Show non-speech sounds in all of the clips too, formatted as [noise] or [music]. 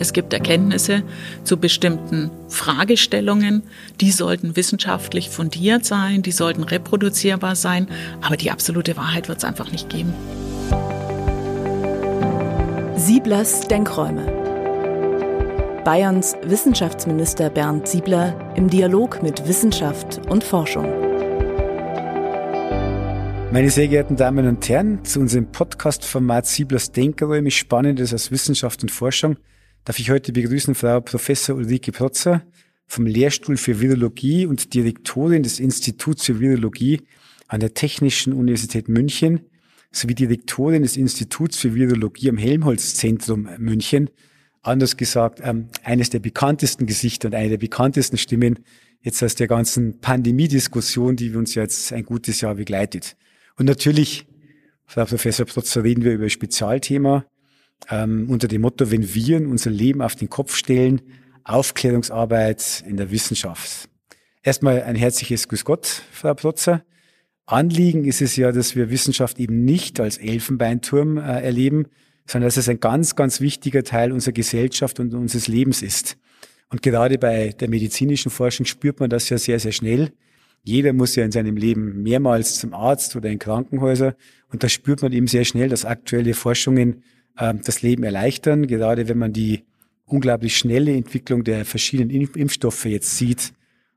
Es gibt Erkenntnisse zu bestimmten Fragestellungen, die sollten wissenschaftlich fundiert sein, die sollten reproduzierbar sein, aber die absolute Wahrheit wird es einfach nicht geben. Sieblers Denkräume. Bayerns Wissenschaftsminister Bernd Siebler im Dialog mit Wissenschaft und Forschung. Meine sehr geehrten Damen und Herren, zu unserem Podcast-Format Sieblers Denkräume Spannendes aus Wissenschaft und Forschung darf ich heute begrüßen Frau Professor Ulrike Protzer vom Lehrstuhl für Virologie und Direktorin des Instituts für Virologie an der Technischen Universität München sowie Direktorin des Instituts für Virologie am Helmholtz-Zentrum München. Anders gesagt, ähm, eines der bekanntesten Gesichter und eine der bekanntesten Stimmen jetzt aus der ganzen Pandemie-Diskussion, die uns jetzt ein gutes Jahr begleitet. Und natürlich, Frau Professor Protzer, reden wir über Spezialthema, ähm, unter dem Motto, wenn Viren unser Leben auf den Kopf stellen, Aufklärungsarbeit in der Wissenschaft. Erstmal ein herzliches Grüß Gott, Frau Protzer. Anliegen ist es ja, dass wir Wissenschaft eben nicht als Elfenbeinturm äh, erleben, sondern dass es ein ganz, ganz wichtiger Teil unserer Gesellschaft und unseres Lebens ist. Und gerade bei der medizinischen Forschung spürt man das ja sehr, sehr schnell. Jeder muss ja in seinem Leben mehrmals zum Arzt oder in Krankenhäuser. Und da spürt man eben sehr schnell, dass aktuelle Forschungen das Leben erleichtern, gerade wenn man die unglaublich schnelle Entwicklung der verschiedenen Impfstoffe jetzt sieht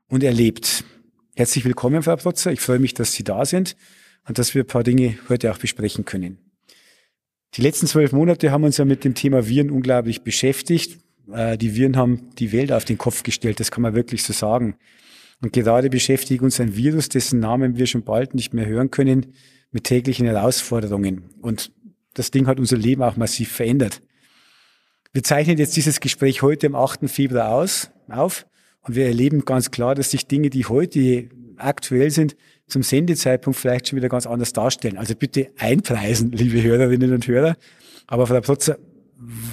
und erlebt. Herzlich willkommen, Frau Protzer. Ich freue mich, dass Sie da sind und dass wir ein paar Dinge heute auch besprechen können. Die letzten zwölf Monate haben uns ja mit dem Thema Viren unglaublich beschäftigt. Äh, die Viren haben die Welt auf den Kopf gestellt, das kann man wirklich so sagen. Und gerade beschäftigt uns ein Virus, dessen Namen wir schon bald nicht mehr hören können, mit täglichen Herausforderungen. Und das Ding hat unser Leben auch massiv verändert. Wir zeichnen jetzt dieses Gespräch heute am 8. Februar aus, auf und wir erleben ganz klar, dass sich Dinge, die heute aktuell sind, zum Sendezeitpunkt vielleicht schon wieder ganz anders darstellen. Also bitte einpreisen, liebe Hörerinnen und Hörer. Aber Frau Protzer,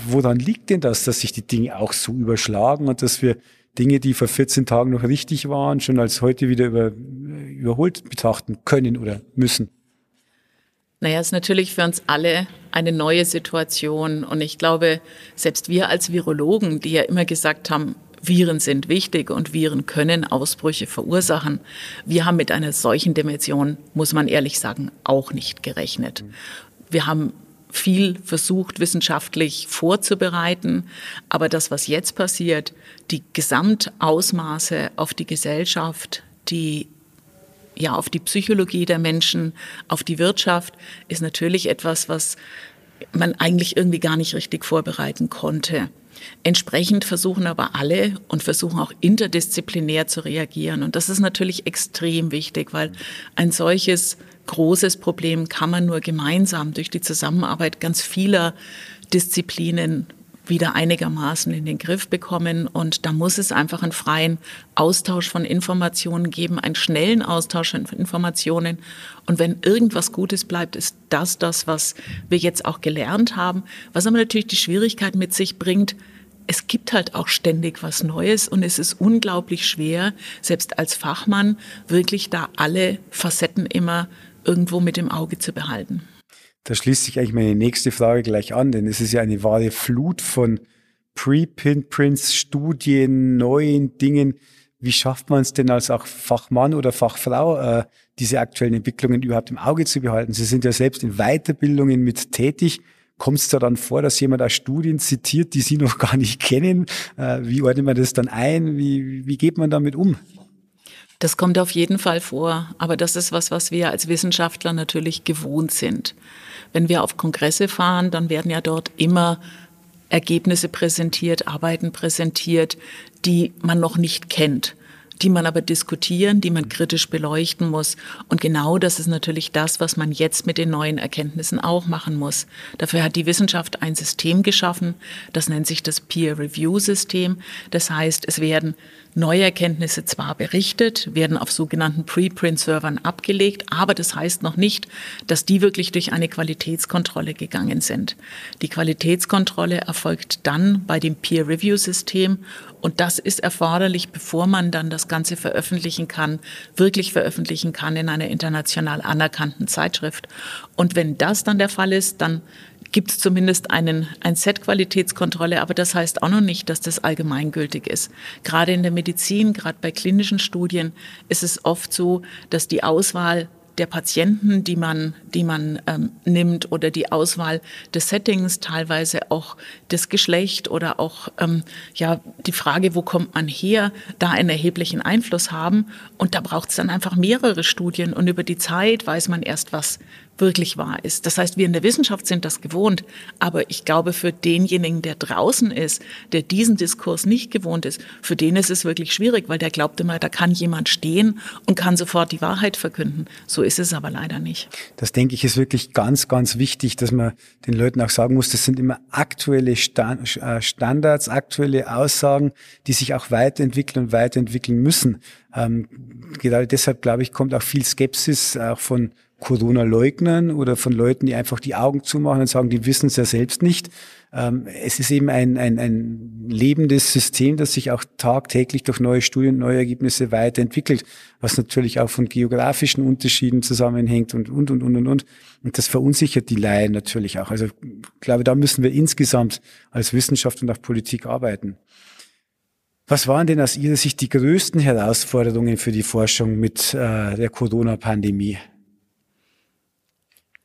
woran liegt denn das, dass sich die Dinge auch so überschlagen und dass wir Dinge, die vor 14 Tagen noch richtig waren, schon als heute wieder über, überholt betrachten können oder müssen? Naja, es ist natürlich für uns alle eine neue Situation. Und ich glaube, selbst wir als Virologen, die ja immer gesagt haben, Viren sind wichtig und Viren können Ausbrüche verursachen. Wir haben mit einer solchen Dimension, muss man ehrlich sagen, auch nicht gerechnet. Wir haben viel versucht, wissenschaftlich vorzubereiten. Aber das, was jetzt passiert, die Gesamtausmaße auf die Gesellschaft, die ja, auf die Psychologie der Menschen, auf die Wirtschaft, ist natürlich etwas, was man eigentlich irgendwie gar nicht richtig vorbereiten konnte. Entsprechend versuchen aber alle und versuchen auch interdisziplinär zu reagieren. Und das ist natürlich extrem wichtig, weil ein solches großes Problem kann man nur gemeinsam durch die Zusammenarbeit ganz vieler Disziplinen wieder einigermaßen in den Griff bekommen. Und da muss es einfach einen freien Austausch von Informationen geben, einen schnellen Austausch von Informationen. Und wenn irgendwas Gutes bleibt, ist das das, was wir jetzt auch gelernt haben. Was aber natürlich die Schwierigkeit mit sich bringt, es gibt halt auch ständig was Neues und es ist unglaublich schwer, selbst als Fachmann, wirklich da alle Facetten immer irgendwo mit im Auge zu behalten. Da schließt sich eigentlich meine nächste Frage gleich an, denn es ist ja eine wahre Flut von Preprints, Studien, neuen Dingen. Wie schafft man es denn als auch Fachmann oder Fachfrau, äh, diese aktuellen Entwicklungen überhaupt im Auge zu behalten? Sie sind ja selbst in Weiterbildungen mit tätig. Kommt es da dann vor, dass jemand auch Studien zitiert, die Sie noch [laughs] gar nicht kennen? Äh, wie ordnet man das dann ein? Wie, wie geht man damit um? Das kommt auf jeden Fall vor, aber das ist was, was wir als Wissenschaftler natürlich gewohnt sind. Wenn wir auf Kongresse fahren, dann werden ja dort immer Ergebnisse präsentiert, Arbeiten präsentiert, die man noch nicht kennt die man aber diskutieren, die man kritisch beleuchten muss. Und genau das ist natürlich das, was man jetzt mit den neuen Erkenntnissen auch machen muss. Dafür hat die Wissenschaft ein System geschaffen, das nennt sich das Peer-Review-System. Das heißt, es werden neue Erkenntnisse zwar berichtet, werden auf sogenannten Preprint-Servern abgelegt, aber das heißt noch nicht, dass die wirklich durch eine Qualitätskontrolle gegangen sind. Die Qualitätskontrolle erfolgt dann bei dem Peer-Review-System und das ist erforderlich, bevor man dann das Ganze veröffentlichen kann, wirklich veröffentlichen kann in einer international anerkannten Zeitschrift. Und wenn das dann der Fall ist, dann gibt es zumindest einen, ein Set Qualitätskontrolle, aber das heißt auch noch nicht, dass das allgemeingültig ist. Gerade in der Medizin, gerade bei klinischen Studien ist es oft so, dass die Auswahl der Patienten, die man, die man ähm, nimmt oder die Auswahl des Settings, teilweise auch das Geschlecht oder auch ähm, ja die Frage, wo kommt man her, da einen erheblichen Einfluss haben. Und da braucht es dann einfach mehrere Studien und über die Zeit weiß man erst, was wirklich wahr ist. Das heißt, wir in der Wissenschaft sind das gewohnt, aber ich glaube, für denjenigen, der draußen ist, der diesen Diskurs nicht gewohnt ist, für den ist es wirklich schwierig, weil der glaubt immer, da kann jemand stehen und kann sofort die Wahrheit verkünden. So ist es aber leider nicht. Das denke ich ist wirklich ganz, ganz wichtig, dass man den Leuten auch sagen muss, das sind immer aktuelle äh, Standards, aktuelle Aussagen, die sich auch weiterentwickeln und weiterentwickeln müssen. Ähm, gerade deshalb, glaube ich, kommt auch viel Skepsis auch von Corona-Leugnern oder von Leuten, die einfach die Augen zumachen und sagen, die wissen es ja selbst nicht. Ähm, es ist eben ein, ein, ein lebendes System, das sich auch tagtäglich durch neue Studien, neue Ergebnisse weiterentwickelt, was natürlich auch von geografischen Unterschieden zusammenhängt und, und, und, und, und, und. Und das verunsichert die Laien natürlich auch. Also ich glaube, da müssen wir insgesamt als Wissenschaft und auch Politik arbeiten. Was waren denn aus Ihrer Sicht die größten Herausforderungen für die Forschung mit äh, der Corona-Pandemie?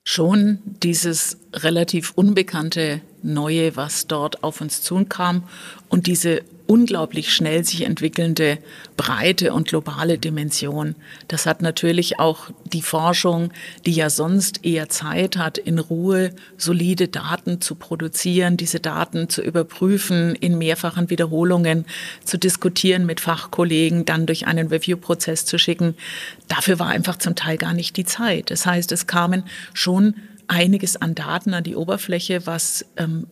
Schon dieses relativ unbekannte Neue, was dort auf uns zukam und diese unglaublich schnell sich entwickelnde breite und globale Dimension. Das hat natürlich auch die Forschung, die ja sonst eher Zeit hat, in Ruhe solide Daten zu produzieren, diese Daten zu überprüfen, in mehrfachen Wiederholungen zu diskutieren mit Fachkollegen, dann durch einen Review-Prozess zu schicken. Dafür war einfach zum Teil gar nicht die Zeit. Das heißt, es kamen schon einiges an Daten an die Oberfläche, was ähm,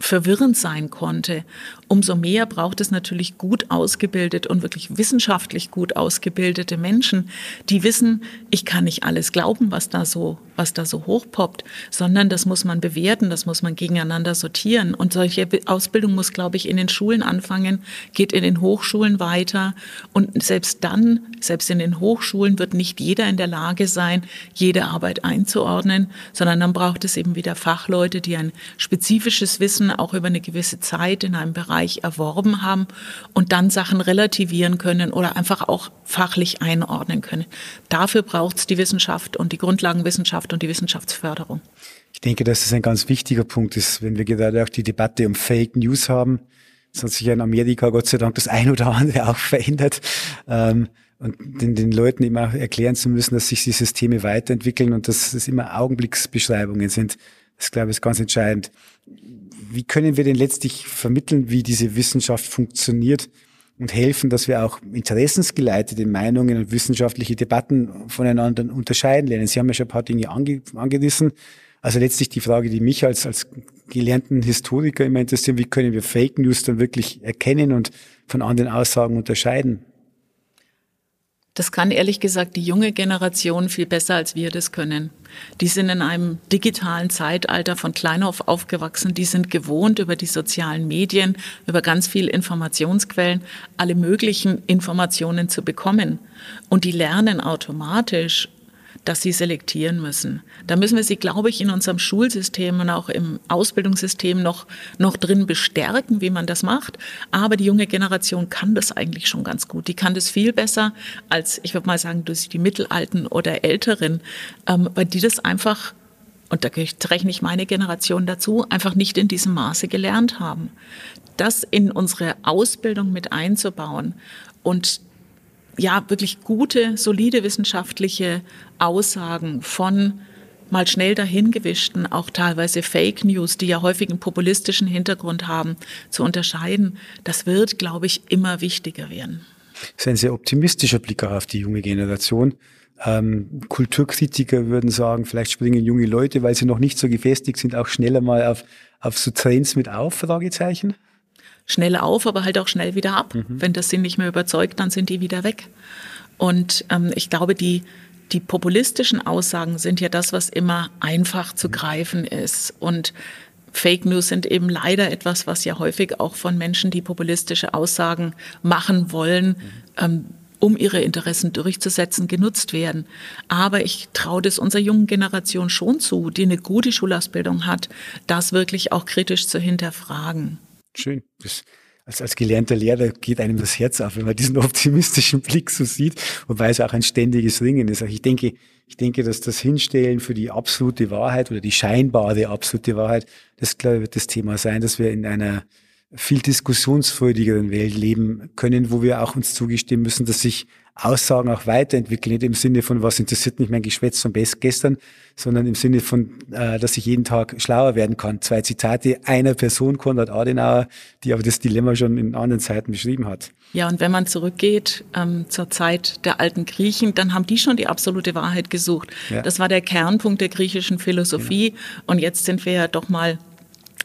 verwirrend sein konnte. Umso mehr braucht es natürlich gut ausgebildet und wirklich wissenschaftlich gut ausgebildete Menschen, die wissen, ich kann nicht alles glauben, was da so, was da so hochpoppt, sondern das muss man bewerten, das muss man gegeneinander sortieren. Und solche Ausbildung muss, glaube ich, in den Schulen anfangen, geht in den Hochschulen weiter. Und selbst dann, selbst in den Hochschulen wird nicht jeder in der Lage sein, jede Arbeit einzuordnen, sondern dann braucht es eben wieder Fachleute, die ein spezifisches Wissen auch über eine gewisse Zeit in einem Bereich erworben haben und dann Sachen relativieren können oder einfach auch fachlich einordnen können. Dafür braucht es die Wissenschaft und die Grundlagenwissenschaft und die Wissenschaftsförderung. Ich denke, dass das ein ganz wichtiger Punkt ist, wenn wir gerade auch die Debatte um Fake News haben. Das hat sich ja in Amerika Gott sei Dank das ein oder andere auch verändert. Ähm, und den, den Leuten immer erklären zu müssen, dass sich die Systeme weiterentwickeln und dass es immer Augenblicksbeschreibungen sind. Das, glaube ich, ist ganz entscheidend wie können wir denn letztlich vermitteln, wie diese Wissenschaft funktioniert und helfen, dass wir auch interessensgeleitete Meinungen und wissenschaftliche Debatten voneinander unterscheiden lernen? Sie haben ja schon ein paar Dinge ange angerissen. Also letztlich die Frage, die mich als, als gelernten Historiker immer interessiert, wie können wir Fake News dann wirklich erkennen und von anderen Aussagen unterscheiden? Das kann ehrlich gesagt die junge Generation viel besser, als wir das können. Die sind in einem digitalen Zeitalter von klein auf aufgewachsen. Die sind gewohnt, über die sozialen Medien, über ganz viele Informationsquellen, alle möglichen Informationen zu bekommen. Und die lernen automatisch dass sie selektieren müssen. Da müssen wir sie, glaube ich, in unserem Schulsystem und auch im Ausbildungssystem noch, noch drin bestärken, wie man das macht. Aber die junge Generation kann das eigentlich schon ganz gut. Die kann das viel besser als, ich würde mal sagen, durch die Mittelalten oder Älteren, ähm, weil die das einfach und da rechne ich meine Generation dazu, einfach nicht in diesem Maße gelernt haben. Das in unsere Ausbildung mit einzubauen und ja, wirklich gute, solide wissenschaftliche Aussagen von mal schnell dahingewischten, auch teilweise Fake News, die ja häufig einen populistischen Hintergrund haben, zu unterscheiden, das wird, glaube ich, immer wichtiger werden. Das ist ein sehr optimistischer Blick auf die junge Generation. Ähm, Kulturkritiker würden sagen, vielleicht springen junge Leute, weil sie noch nicht so gefestigt sind, auch schneller mal auf, auf so Trends mit auf, Fragezeichen? Schnell auf, aber halt auch schnell wieder ab. Mhm. Wenn das sie nicht mehr überzeugt, dann sind die wieder weg. Und ähm, ich glaube, die, die populistischen Aussagen sind ja das, was immer einfach zu greifen ist. Und Fake News sind eben leider etwas, was ja häufig auch von Menschen, die populistische Aussagen machen wollen, ähm, um ihre Interessen durchzusetzen, genutzt werden. Aber ich traue das unserer jungen Generation schon zu, die eine gute Schulausbildung hat, das wirklich auch kritisch zu hinterfragen. Schön. Das als, als gelernter Lehrer geht einem das Herz auf, wenn man diesen [laughs] optimistischen Blick so sieht, wobei es auch ein ständiges Ringen ist. Ich denke, ich denke, dass das Hinstellen für die absolute Wahrheit oder die scheinbare absolute Wahrheit, das glaube ich wird das Thema sein, dass wir in einer viel diskussionsfreudigeren Welt leben können, wo wir auch uns zugestehen müssen, dass sich Aussagen auch weiterentwickeln, nicht im Sinne von, was interessiert mich mein Geschwätz von gestern, sondern im Sinne von, äh, dass ich jeden Tag schlauer werden kann. Zwei Zitate einer Person, Konrad Adenauer, die aber das Dilemma schon in anderen Zeiten beschrieben hat. Ja, und wenn man zurückgeht ähm, zur Zeit der alten Griechen, dann haben die schon die absolute Wahrheit gesucht. Ja. Das war der Kernpunkt der griechischen Philosophie. Genau. Und jetzt sind wir ja doch mal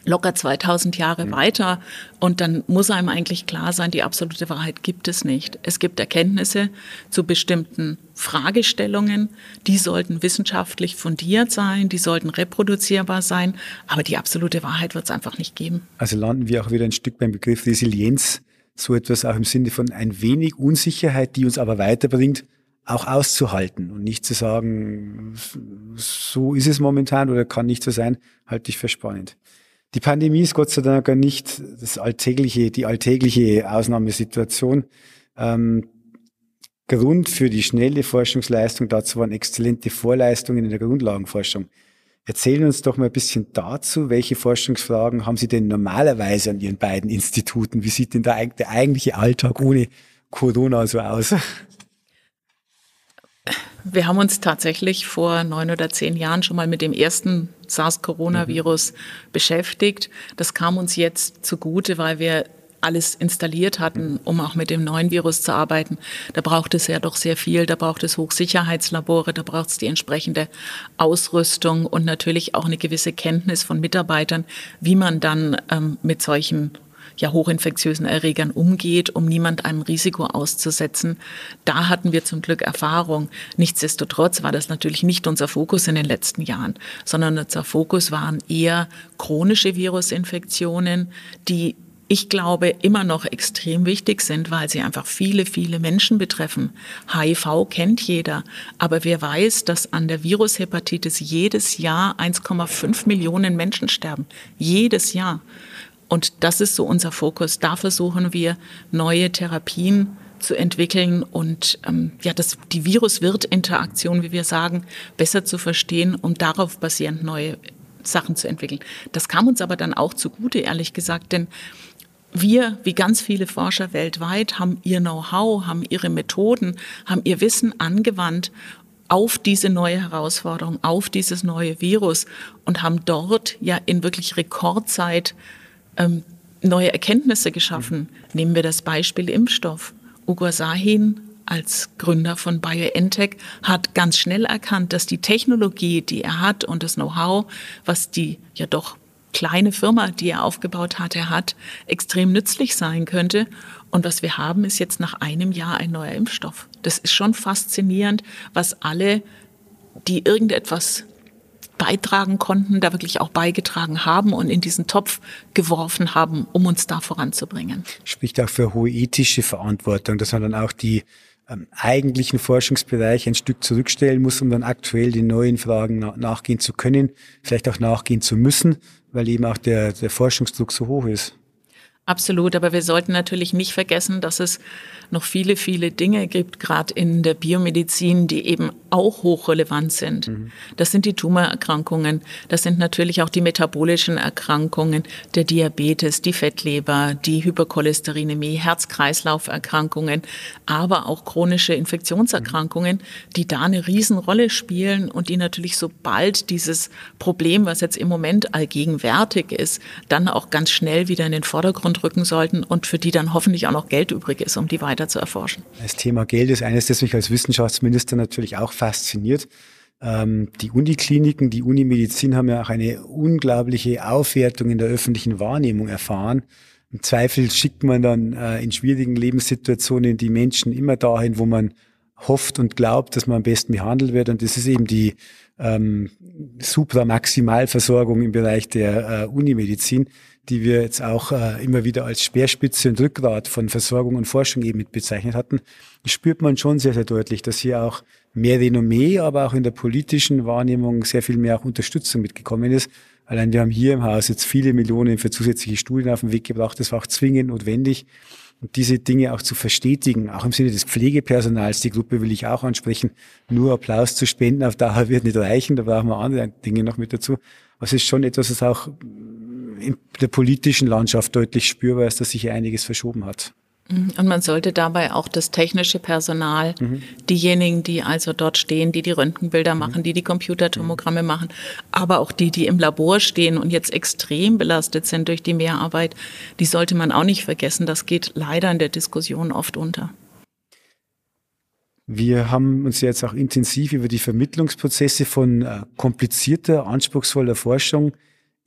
locker 2000 Jahre mhm. weiter. Und dann muss einem eigentlich klar sein, die absolute Wahrheit gibt es nicht. Es gibt Erkenntnisse zu bestimmten Fragestellungen, die sollten wissenschaftlich fundiert sein, die sollten reproduzierbar sein, aber die absolute Wahrheit wird es einfach nicht geben. Also landen wir auch wieder ein Stück beim Begriff Resilienz, so etwas auch im Sinne von ein wenig Unsicherheit, die uns aber weiterbringt, auch auszuhalten und nicht zu sagen, so ist es momentan oder kann nicht so sein, halte ich für spannend. Die Pandemie ist Gott sei Dank nicht das alltägliche, die alltägliche Ausnahmesituation. Ähm, Grund für die schnelle Forschungsleistung dazu waren exzellente Vorleistungen in der Grundlagenforschung. Erzählen uns doch mal ein bisschen dazu, welche Forschungsfragen haben Sie denn normalerweise an Ihren beiden Instituten? Wie sieht denn der, der eigentliche Alltag ohne Corona so aus? Wir haben uns tatsächlich vor neun oder zehn Jahren schon mal mit dem ersten SARS-Coronavirus mhm. beschäftigt. Das kam uns jetzt zugute, weil wir alles installiert hatten, um auch mit dem neuen Virus zu arbeiten. Da braucht es ja doch sehr viel. Da braucht es Hochsicherheitslabore, da braucht es die entsprechende Ausrüstung und natürlich auch eine gewisse Kenntnis von Mitarbeitern, wie man dann ähm, mit solchen ja hochinfektiösen Erregern umgeht, um niemand einem Risiko auszusetzen. Da hatten wir zum Glück Erfahrung. Nichtsdestotrotz war das natürlich nicht unser Fokus in den letzten Jahren, sondern unser Fokus waren eher chronische Virusinfektionen, die ich glaube, immer noch extrem wichtig sind, weil sie einfach viele, viele Menschen betreffen. HIV kennt jeder, aber wer weiß, dass an der Virushepatitis jedes Jahr 1,5 Millionen Menschen sterben. Jedes Jahr. Und das ist so unser Fokus. Da versuchen wir neue Therapien zu entwickeln und ähm, ja, das, die Virus-Wirt-Interaktion, wie wir sagen, besser zu verstehen, um darauf basierend neue Sachen zu entwickeln. Das kam uns aber dann auch zugute, ehrlich gesagt, denn wir, wie ganz viele Forscher weltweit, haben ihr Know-how, haben ihre Methoden, haben ihr Wissen angewandt auf diese neue Herausforderung, auf dieses neue Virus und haben dort ja in wirklich Rekordzeit ähm, neue Erkenntnisse geschaffen. Nehmen wir das Beispiel Impfstoff. Ugo Sahin als Gründer von BioNTech hat ganz schnell erkannt, dass die Technologie, die er hat und das Know-how, was die ja doch kleine Firma, die er aufgebaut hat, er hat, extrem nützlich sein könnte. Und was wir haben, ist jetzt nach einem Jahr ein neuer Impfstoff. Das ist schon faszinierend, was alle, die irgendetwas beitragen konnten, da wirklich auch beigetragen haben und in diesen Topf geworfen haben, um uns da voranzubringen. Spricht auch für hohe ethische Verantwortung, dass man dann auch die ähm, eigentlichen Forschungsbereiche ein Stück zurückstellen muss, um dann aktuell den neuen Fragen na nachgehen zu können, vielleicht auch nachgehen zu müssen, weil eben auch der, der Forschungsdruck so hoch ist. Absolut, aber wir sollten natürlich nicht vergessen, dass es noch viele, viele Dinge gibt, gerade in der Biomedizin, die eben auch hochrelevant sind. Mhm. Das sind die Tumorerkrankungen, das sind natürlich auch die metabolischen Erkrankungen, der Diabetes, die Fettleber, die Hypercholesterinämie, Herz-Kreislauf-Erkrankungen, aber auch chronische Infektionserkrankungen, die da eine Riesenrolle spielen und die natürlich sobald dieses Problem, was jetzt im Moment allgegenwärtig ist, dann auch ganz schnell wieder in den Vordergrund rücken sollten und für die dann hoffentlich auch noch Geld übrig ist, um die weiter zu erforschen. Das Thema Geld ist eines, das mich als Wissenschaftsminister natürlich auch fasziniert. Ähm, die Unikliniken, die Unimedizin haben ja auch eine unglaubliche Aufwertung in der öffentlichen Wahrnehmung erfahren. Im Zweifel schickt man dann äh, in schwierigen Lebenssituationen die Menschen immer dahin, wo man hofft und glaubt, dass man am besten behandelt wird. Und das ist eben die ähm, Supramaximalversorgung im Bereich der äh, Unimedizin, die wir jetzt auch äh, immer wieder als Speerspitze und Rückgrat von Versorgung und Forschung eben mit bezeichnet hatten, spürt man schon sehr, sehr deutlich, dass hier auch mehr Renommee, aber auch in der politischen Wahrnehmung sehr viel mehr auch Unterstützung mitgekommen ist. Allein wir haben hier im Haus jetzt viele Millionen für zusätzliche Studien auf den Weg gebracht. Das war auch zwingend notwendig. Und diese Dinge auch zu verstetigen, auch im Sinne des Pflegepersonals, die Gruppe will ich auch ansprechen, nur Applaus zu spenden auf Dauer [laughs] wird nicht reichen, da brauchen wir andere Dinge noch mit dazu. Aber es ist schon etwas, das auch in der politischen Landschaft deutlich spürbar ist, dass sich hier einiges verschoben hat. Mhm. Und man sollte dabei auch das technische Personal, mhm. diejenigen, die also dort stehen, die die Röntgenbilder mhm. machen, die die Computertomogramme mhm. machen, aber auch die, die im Labor stehen und jetzt extrem belastet sind durch die Mehrarbeit, die sollte man auch nicht vergessen. Das geht leider in der Diskussion oft unter. Wir haben uns jetzt auch intensiv über die Vermittlungsprozesse von äh, komplizierter, anspruchsvoller Forschung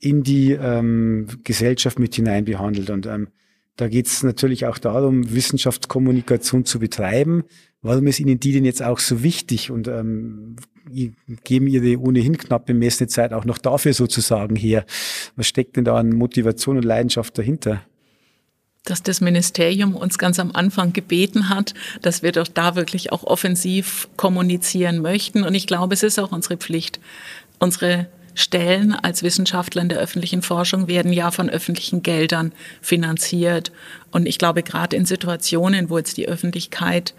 in die ähm, Gesellschaft mit hinein behandelt. Und ähm, da geht es natürlich auch darum, Wissenschaftskommunikation zu betreiben. Warum ist Ihnen die denn jetzt auch so wichtig und ähm, geben Ihre ohnehin knapp bemessene Zeit auch noch dafür sozusagen her? Was steckt denn da an Motivation und Leidenschaft dahinter? dass das Ministerium uns ganz am Anfang gebeten hat, dass wir doch da wirklich auch offensiv kommunizieren möchten. Und ich glaube, es ist auch unsere Pflicht, unsere Stellen als Wissenschaftler in der öffentlichen Forschung werden ja von öffentlichen Geldern finanziert. Und ich glaube, gerade in Situationen, wo jetzt die Öffentlichkeit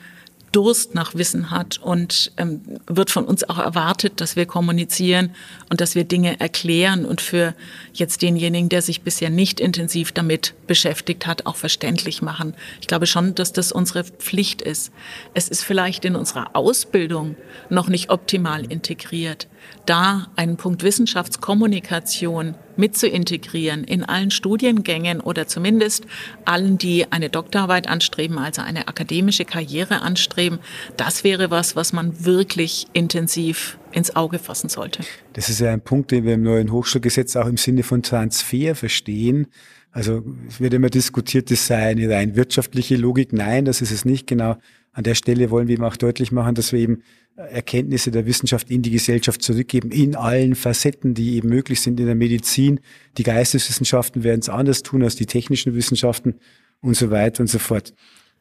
Durst nach Wissen hat und ähm, wird von uns auch erwartet, dass wir kommunizieren und dass wir Dinge erklären und für jetzt denjenigen, der sich bisher nicht intensiv damit beschäftigt hat, auch verständlich machen. Ich glaube schon, dass das unsere Pflicht ist. Es ist vielleicht in unserer Ausbildung noch nicht optimal integriert da einen Punkt Wissenschaftskommunikation mit zu integrieren in allen Studiengängen oder zumindest allen, die eine Doktorarbeit anstreben, also eine akademische Karriere anstreben, das wäre was, was man wirklich intensiv ins Auge fassen sollte. Das ist ja ein Punkt, den wir im neuen Hochschulgesetz auch im Sinne von Transfer verstehen. Also es wird immer diskutiert, das sei eine rein wirtschaftliche Logik. Nein, das ist es nicht. Genau an der Stelle wollen wir eben auch deutlich machen, dass wir eben Erkenntnisse der Wissenschaft in die Gesellschaft zurückgeben, in allen Facetten, die eben möglich sind in der Medizin. Die Geisteswissenschaften werden es anders tun als die technischen Wissenschaften und so weiter und so fort.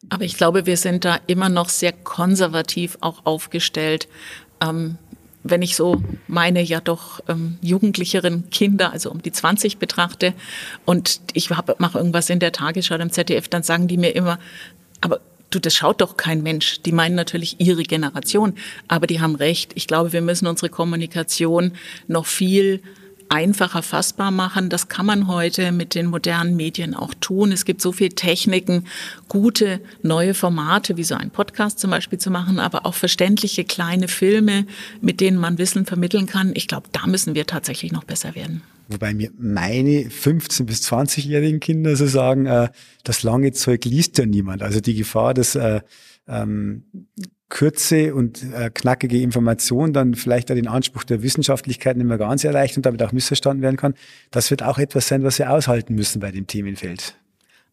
Aber ich glaube, wir sind da immer noch sehr konservativ auch aufgestellt. Ähm, wenn ich so meine ja doch ähm, jugendlicheren Kinder, also um die 20 betrachte und ich mache irgendwas in der Tagesschau im ZDF, dann sagen die mir immer, aber Du, das schaut doch kein Mensch. Die meinen natürlich ihre Generation, aber die haben recht. Ich glaube, wir müssen unsere Kommunikation noch viel einfacher fassbar machen. Das kann man heute mit den modernen Medien auch tun. Es gibt so viele Techniken, gute neue Formate, wie so ein Podcast zum Beispiel zu machen, aber auch verständliche kleine Filme, mit denen man Wissen vermitteln kann. Ich glaube, da müssen wir tatsächlich noch besser werden. Wobei mir meine 15- bis 20-jährigen Kinder so sagen, äh, das lange Zeug liest ja niemand. Also die Gefahr, dass äh, ähm, Kürze und äh, knackige Information dann vielleicht auch den Anspruch der Wissenschaftlichkeit nicht mehr ganz erreicht und damit auch missverstanden werden kann, das wird auch etwas sein, was wir aushalten müssen bei dem Themenfeld.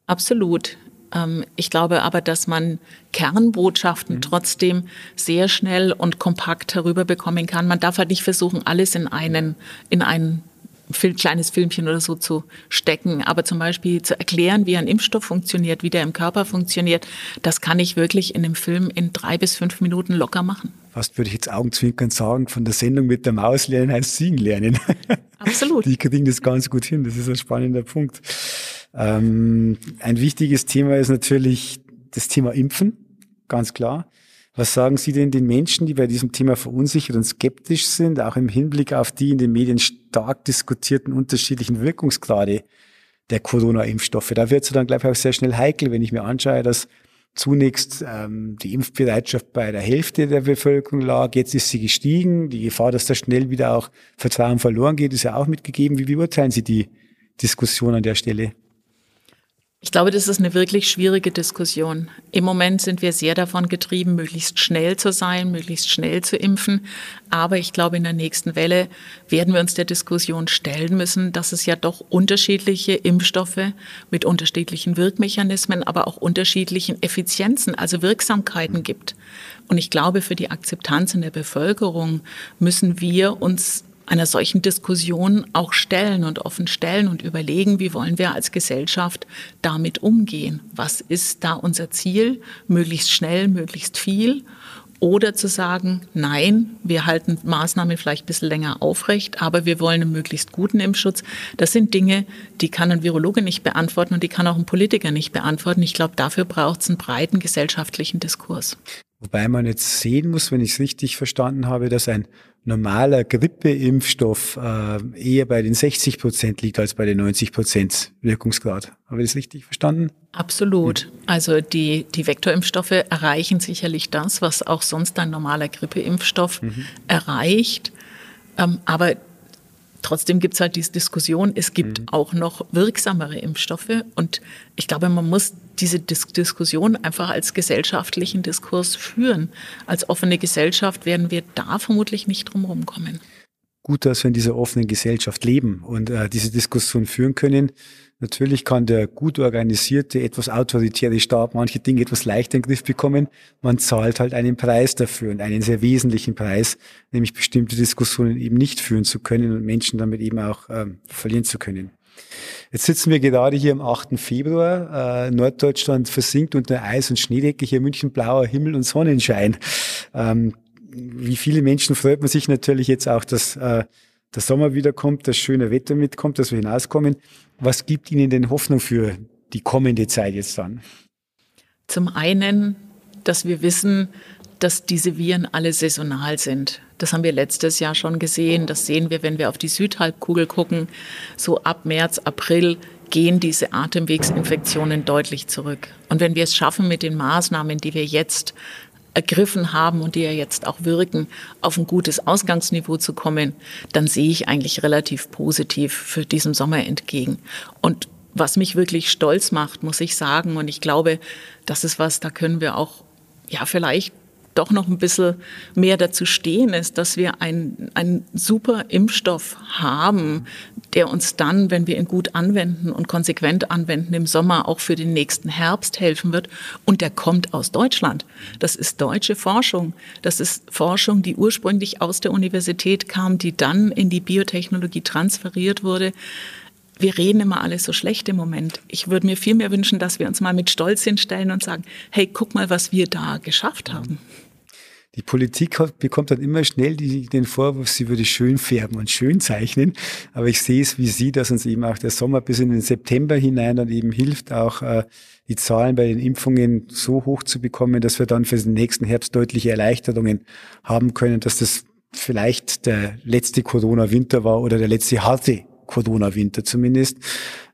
Absolut. Ähm, ich glaube aber, dass man Kernbotschaften mhm. trotzdem sehr schnell und kompakt herüberbekommen kann. Man darf halt nicht versuchen, alles in einen, in einen Film, kleines Filmchen oder so zu stecken. Aber zum Beispiel zu erklären, wie ein Impfstoff funktioniert, wie der im Körper funktioniert, das kann ich wirklich in einem Film in drei bis fünf Minuten locker machen. Fast würde ich jetzt augenzwinkern sagen, von der Sendung mit der Maus lernen heißt Siegen lernen. [laughs] Absolut. Die kriegen das ganz gut hin. Das ist ein spannender Punkt. Ähm, ein wichtiges Thema ist natürlich das Thema Impfen. Ganz klar. Was sagen Sie denn den Menschen, die bei diesem Thema verunsichert und skeptisch sind, auch im Hinblick auf die in den Medien stark diskutierten unterschiedlichen Wirkungsgrade der Corona-Impfstoffe? Da wird es dann gleich auch sehr schnell heikel, wenn ich mir anschaue, dass zunächst ähm, die Impfbereitschaft bei der Hälfte der Bevölkerung lag, jetzt ist sie gestiegen. Die Gefahr, dass da schnell wieder auch Vertrauen verloren geht, ist ja auch mitgegeben. Wie beurteilen Sie die Diskussion an der Stelle? Ich glaube, das ist eine wirklich schwierige Diskussion. Im Moment sind wir sehr davon getrieben, möglichst schnell zu sein, möglichst schnell zu impfen. Aber ich glaube, in der nächsten Welle werden wir uns der Diskussion stellen müssen, dass es ja doch unterschiedliche Impfstoffe mit unterschiedlichen Wirkmechanismen, aber auch unterschiedlichen Effizienzen, also Wirksamkeiten gibt. Und ich glaube, für die Akzeptanz in der Bevölkerung müssen wir uns einer solchen Diskussion auch stellen und offen stellen und überlegen, wie wollen wir als Gesellschaft damit umgehen? Was ist da unser Ziel? Möglichst schnell, möglichst viel? Oder zu sagen, nein, wir halten Maßnahmen vielleicht ein bisschen länger aufrecht, aber wir wollen einen möglichst guten Impfschutz. Das sind Dinge, die kann ein Virologe nicht beantworten und die kann auch ein Politiker nicht beantworten. Ich glaube, dafür braucht es einen breiten gesellschaftlichen Diskurs. Wobei man jetzt sehen muss, wenn ich es richtig verstanden habe, dass ein normaler Grippeimpfstoff äh, eher bei den 60 Prozent liegt als bei den 90 Prozent Wirkungsgrad. Habe ich das richtig verstanden? Absolut. Also die, die Vektorimpfstoffe erreichen sicherlich das, was auch sonst ein normaler Grippeimpfstoff mhm. erreicht. Ähm, aber Trotzdem gibt es halt diese Diskussion, es gibt mhm. auch noch wirksamere Impfstoffe. Und ich glaube, man muss diese Dis Diskussion einfach als gesellschaftlichen Diskurs führen. Als offene Gesellschaft werden wir da vermutlich nicht drum kommen. Gut, dass wir in dieser offenen Gesellschaft leben und äh, diese Diskussion führen können. Natürlich kann der gut organisierte, etwas autoritäre Staat manche Dinge etwas leichter in den Griff bekommen. Man zahlt halt einen Preis dafür und einen sehr wesentlichen Preis, nämlich bestimmte Diskussionen eben nicht führen zu können und Menschen damit eben auch ähm, verlieren zu können. Jetzt sitzen wir gerade hier am 8. Februar. Äh, Norddeutschland versinkt unter Eis und Schneedecke, hier München blauer Himmel und Sonnenschein. Ähm, wie viele Menschen freut man sich natürlich jetzt auch, dass äh, der Sommer wiederkommt, das schöne Wetter mitkommt, dass wir hinauskommen. Was gibt Ihnen denn Hoffnung für die kommende Zeit jetzt dann? Zum einen, dass wir wissen, dass diese Viren alle saisonal sind. Das haben wir letztes Jahr schon gesehen. Das sehen wir, wenn wir auf die Südhalbkugel gucken. So ab März, April gehen diese Atemwegsinfektionen deutlich zurück. Und wenn wir es schaffen, mit den Maßnahmen, die wir jetzt ergriffen haben und die ja jetzt auch wirken, auf ein gutes Ausgangsniveau zu kommen, dann sehe ich eigentlich relativ positiv für diesen Sommer entgegen. Und was mich wirklich stolz macht, muss ich sagen, und ich glaube, das ist was, da können wir auch ja vielleicht doch noch ein bisschen mehr dazu stehen ist, dass wir einen, super Impfstoff haben, der uns dann, wenn wir ihn gut anwenden und konsequent anwenden, im Sommer auch für den nächsten Herbst helfen wird. Und der kommt aus Deutschland. Das ist deutsche Forschung. Das ist Forschung, die ursprünglich aus der Universität kam, die dann in die Biotechnologie transferiert wurde wir reden immer alles so schlecht im Moment. Ich würde mir viel mehr wünschen, dass wir uns mal mit Stolz hinstellen und sagen, hey, guck mal, was wir da geschafft haben. Die Politik hat, bekommt dann immer schnell die, den Vorwurf, sie würde schön färben und schön zeichnen. Aber ich sehe es wie Sie, dass uns eben auch der Sommer bis in den September hinein dann eben hilft, auch äh, die Zahlen bei den Impfungen so hoch zu bekommen, dass wir dann für den nächsten Herbst deutliche Erleichterungen haben können, dass das vielleicht der letzte Corona-Winter war oder der letzte harte Corona-Winter zumindest.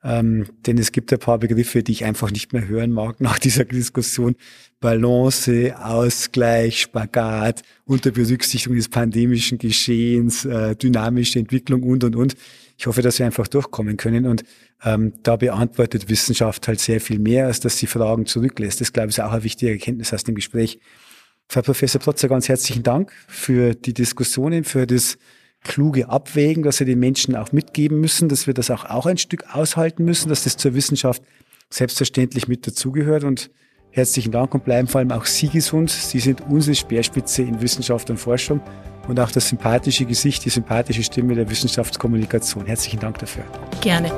Ähm, denn es gibt ein paar Begriffe, die ich einfach nicht mehr hören mag nach dieser Diskussion. Balance, Ausgleich, Spagat, unter Berücksichtigung des pandemischen Geschehens, äh, dynamische Entwicklung und, und, und. Ich hoffe, dass wir einfach durchkommen können und ähm, da beantwortet Wissenschaft halt sehr viel mehr, als dass sie Fragen zurücklässt. Das, glaube ich, ist auch eine wichtige Erkenntnis aus dem Gespräch. Frau Professor Plotzer, ganz herzlichen Dank für die Diskussionen, für das kluge Abwägen, dass wir den Menschen auch mitgeben müssen, dass wir das auch, auch ein Stück aushalten müssen, dass das zur Wissenschaft selbstverständlich mit dazugehört. Und herzlichen Dank und bleiben vor allem auch Sie gesund. Sie sind unsere Speerspitze in Wissenschaft und Forschung und auch das sympathische Gesicht, die sympathische Stimme der Wissenschaftskommunikation. Herzlichen Dank dafür. Gerne.